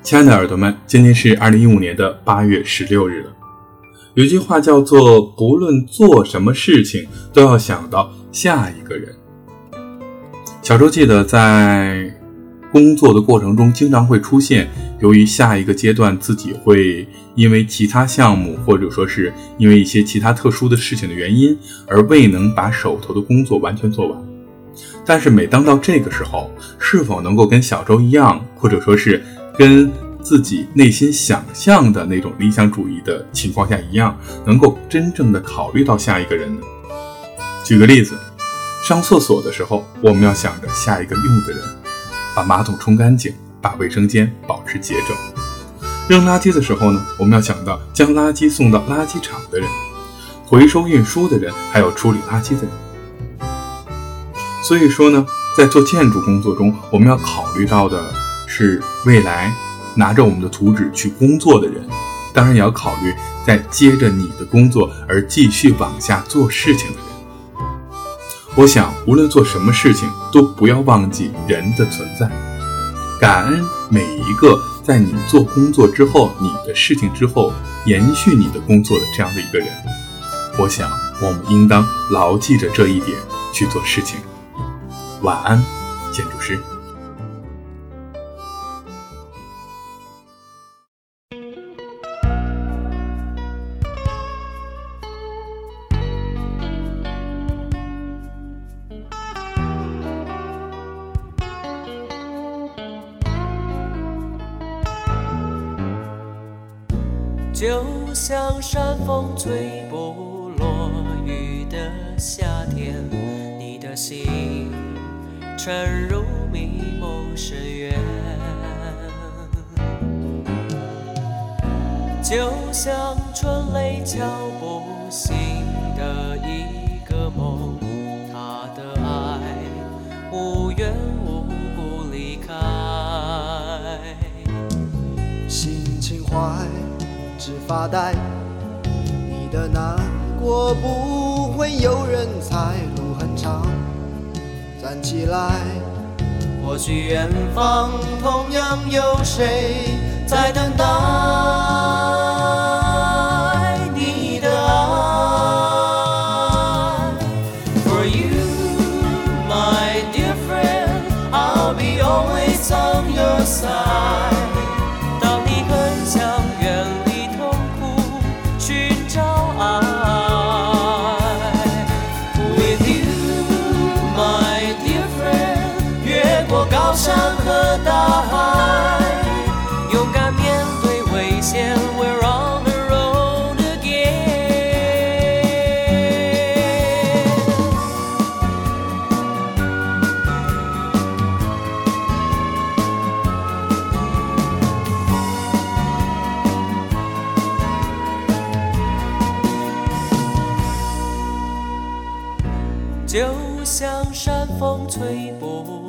亲爱的耳朵们，今天是二零一五年的八月十六日了。有句话叫做“不论做什么事情，都要想到下一个人”。小周记得在工作的过程中，经常会出现，由于下一个阶段自己会因为其他项目，或者说是因为一些其他特殊的事情的原因，而未能把手头的工作完全做完。但是每当到这个时候，是否能够跟小周一样，或者说是跟自己内心想象的那种理想主义的情况下一样，能够真正的考虑到下一个人？举个例子，上厕所的时候，我们要想着下一个用的人，把马桶冲干净，把卫生间保持洁整；扔垃圾的时候呢，我们要想到将垃圾送到垃圾场的人，回收运输的人，还有处理垃圾的人。所以说呢，在做建筑工作中，我们要考虑到的是未来拿着我们的图纸去工作的人，当然也要考虑在接着你的工作而继续往下做事情的人。我想，无论做什么事情，都不要忘记人的存在，感恩每一个在你做工作之后、你的事情之后延续你的工作的这样的一个人。我想，我们应当牢记着这一点去做事情。晚安，建筑师。就像山风吹不落雨的夏天，你的心。沉入迷梦深渊，就像春雷敲不醒的一个梦，他的爱无缘无故离开。心情坏，只发呆，你的难过不会有人猜，路很长。站起来，或许远方同样有谁在等待。山和大海，勇敢面对危险就像山风吹不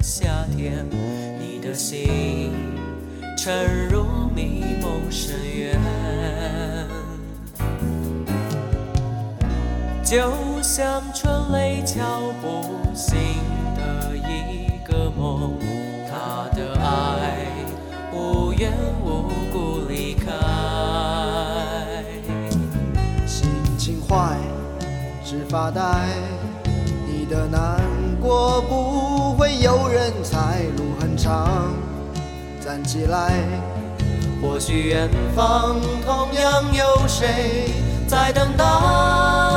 夏天，你的心沉入迷梦深渊。就像春雷敲不醒的一个梦，他的爱无缘无故离开。心情坏。只发呆，你的难过不有人才。路很长，站起来，或许远方同样有谁在等待。